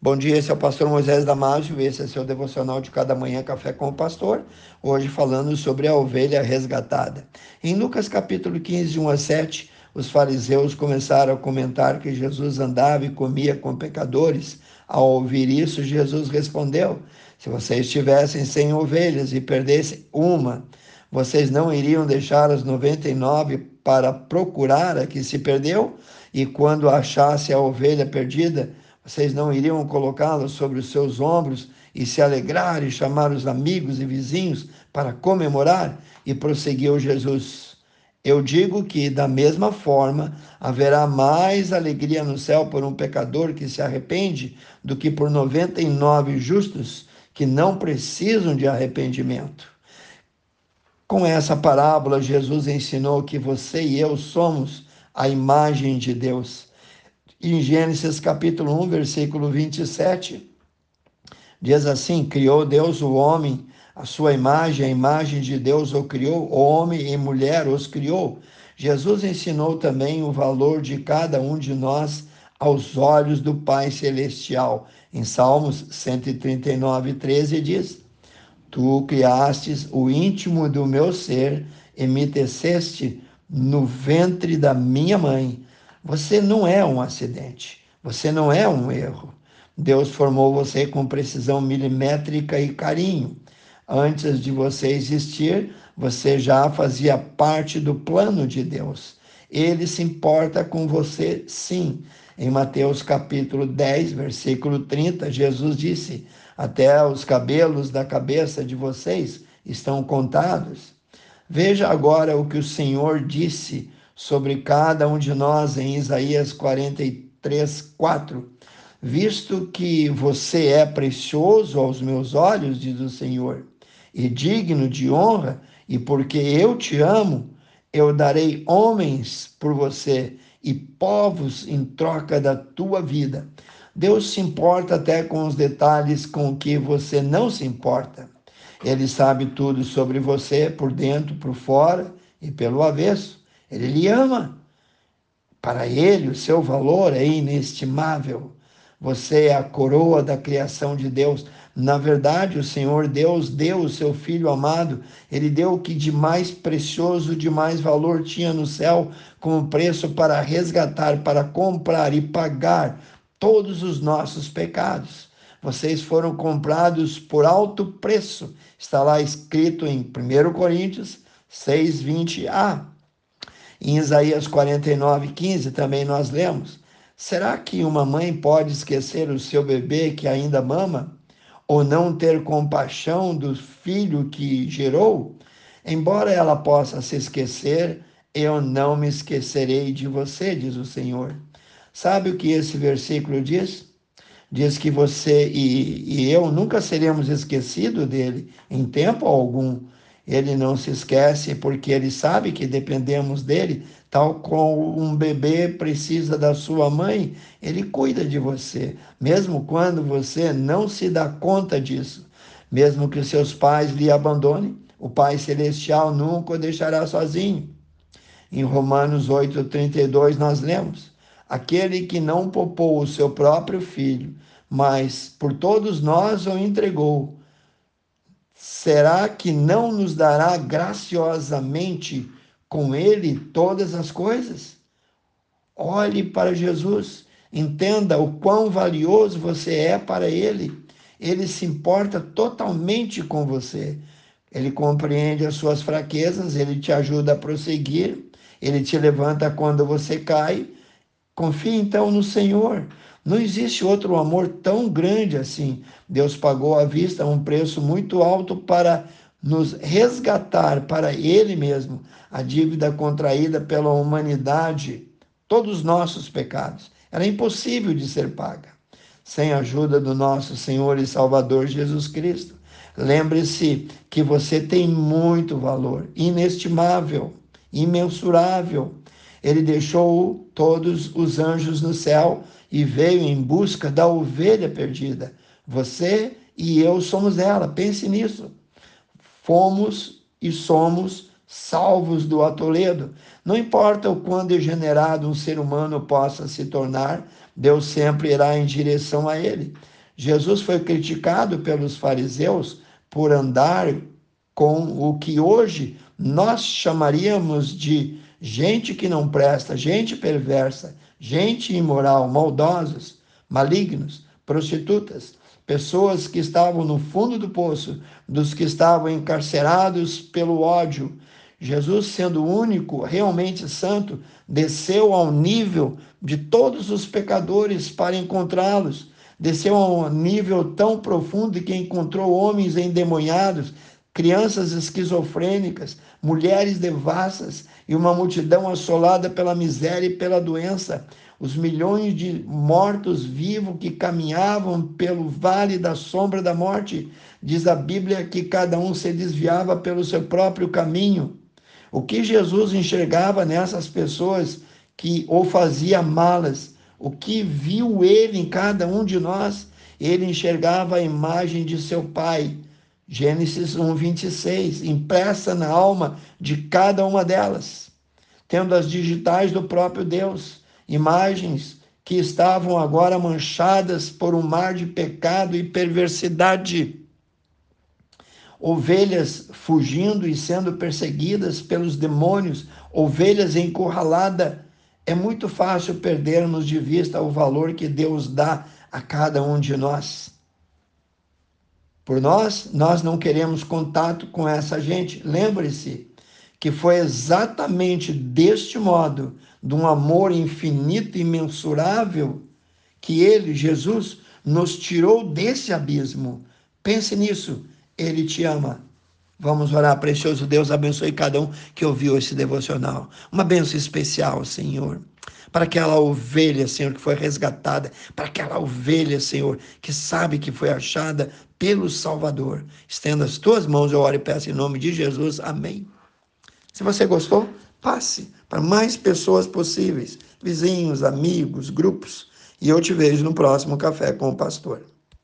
Bom dia, esse é o pastor Moisés Damásio, esse é seu devocional de cada manhã, Café com o Pastor, hoje falando sobre a ovelha resgatada. Em Lucas capítulo 15, 1 a 7, os fariseus começaram a comentar que Jesus andava e comia com pecadores. Ao ouvir isso, Jesus respondeu: Se vocês tivessem cem ovelhas e perdessem uma, vocês não iriam deixar as 99 para procurar a que se perdeu? E quando achasse a ovelha perdida, vocês não iriam colocá-la sobre os seus ombros e se alegrar e chamar os amigos e vizinhos para comemorar? E prosseguiu Jesus. Eu digo que, da mesma forma, haverá mais alegria no céu por um pecador que se arrepende do que por 99 justos que não precisam de arrependimento. Com essa parábola, Jesus ensinou que você e eu somos a imagem de Deus em Gênesis capítulo 1, versículo 27, diz assim: Criou Deus o homem, a sua imagem, a imagem de Deus o criou, homem e mulher os criou. Jesus ensinou também o valor de cada um de nós aos olhos do Pai Celestial. Em Salmos 139, 13 diz: Tu criastes o íntimo do meu ser e me teceste no ventre da minha mãe. Você não é um acidente, você não é um erro. Deus formou você com precisão milimétrica e carinho. Antes de você existir, você já fazia parte do plano de Deus. Ele se importa com você, sim. Em Mateus capítulo 10, versículo 30, Jesus disse: Até os cabelos da cabeça de vocês estão contados. Veja agora o que o Senhor disse sobre cada um de nós em Isaías 43, 4. Visto que você é precioso aos meus olhos, diz o Senhor, e digno de honra, e porque eu te amo, eu darei homens por você e povos em troca da tua vida. Deus se importa até com os detalhes com que você não se importa. Ele sabe tudo sobre você, por dentro, por fora e pelo avesso. Ele lhe ama. Para ele, o seu valor é inestimável. Você é a coroa da criação de Deus. Na verdade, o Senhor Deus deu o seu Filho amado, ele deu o que de mais precioso, de mais valor tinha no céu, como preço para resgatar, para comprar e pagar todos os nossos pecados. Vocês foram comprados por alto preço. Está lá escrito em 1 Coríntios 6, 20a. Em Isaías 49, 15 também nós lemos: Será que uma mãe pode esquecer o seu bebê que ainda mama? Ou não ter compaixão do filho que gerou? Embora ela possa se esquecer, eu não me esquecerei de você, diz o Senhor. Sabe o que esse versículo diz? Diz que você e, e eu nunca seremos esquecidos dele em tempo algum ele não se esquece porque ele sabe que dependemos dele, tal como um bebê precisa da sua mãe, ele cuida de você, mesmo quando você não se dá conta disso. Mesmo que seus pais lhe abandonem, o Pai Celestial nunca o deixará sozinho. Em Romanos 8,32 nós lemos: Aquele que não poupou o seu próprio filho, mas por todos nós o entregou será que não nos dará graciosamente com ele todas as coisas? Olhe para Jesus, entenda o quão valioso você é para ele. Ele se importa totalmente com você. Ele compreende as suas fraquezas, ele te ajuda a prosseguir, ele te levanta quando você cai. Confie então no Senhor. Não existe outro amor tão grande assim. Deus pagou à vista um preço muito alto para nos resgatar para Ele mesmo a dívida contraída pela humanidade, todos os nossos pecados. Era impossível de ser paga sem a ajuda do nosso Senhor e Salvador Jesus Cristo. Lembre-se que você tem muito valor, inestimável, imensurável. Ele deixou todos os anjos no céu e veio em busca da ovelha perdida. Você e eu somos ela, pense nisso. Fomos e somos salvos do atoledo. Não importa o quão degenerado um ser humano possa se tornar, Deus sempre irá em direção a ele. Jesus foi criticado pelos fariseus por andar com o que hoje nós chamaríamos de gente que não presta, gente perversa, gente imoral, maldosos, malignos, prostitutas, pessoas que estavam no fundo do poço, dos que estavam encarcerados pelo ódio. Jesus, sendo o único realmente santo, desceu ao nível de todos os pecadores para encontrá-los. Desceu a um nível tão profundo que encontrou homens endemoniados, crianças esquizofrênicas, mulheres devassas e uma multidão assolada pela miséria e pela doença. Os milhões de mortos vivos que caminhavam pelo vale da sombra da morte. Diz a Bíblia que cada um se desviava pelo seu próprio caminho. O que Jesus enxergava nessas pessoas que ou fazia malas, o que viu ele em cada um de nós, ele enxergava a imagem de seu Pai. Gênesis 1, 26, impressa na alma de cada uma delas, tendo as digitais do próprio Deus, imagens que estavam agora manchadas por um mar de pecado e perversidade ovelhas fugindo e sendo perseguidas pelos demônios, ovelhas encurraladas. É muito fácil perdermos de vista o valor que Deus dá a cada um de nós. Por nós, nós não queremos contato com essa gente. Lembre-se que foi exatamente deste modo, de um amor infinito e imensurável, que ele, Jesus, nos tirou desse abismo. Pense nisso. Ele te ama. Vamos orar, precioso Deus, abençoe cada um que ouviu esse devocional. Uma bênção especial, Senhor. Para aquela ovelha, Senhor, que foi resgatada, para aquela ovelha, Senhor, que sabe que foi achada pelo Salvador. Estenda as tuas mãos, eu oro e peço em nome de Jesus. Amém. Se você gostou, passe para mais pessoas possíveis, vizinhos, amigos, grupos. E eu te vejo no próximo Café com o Pastor.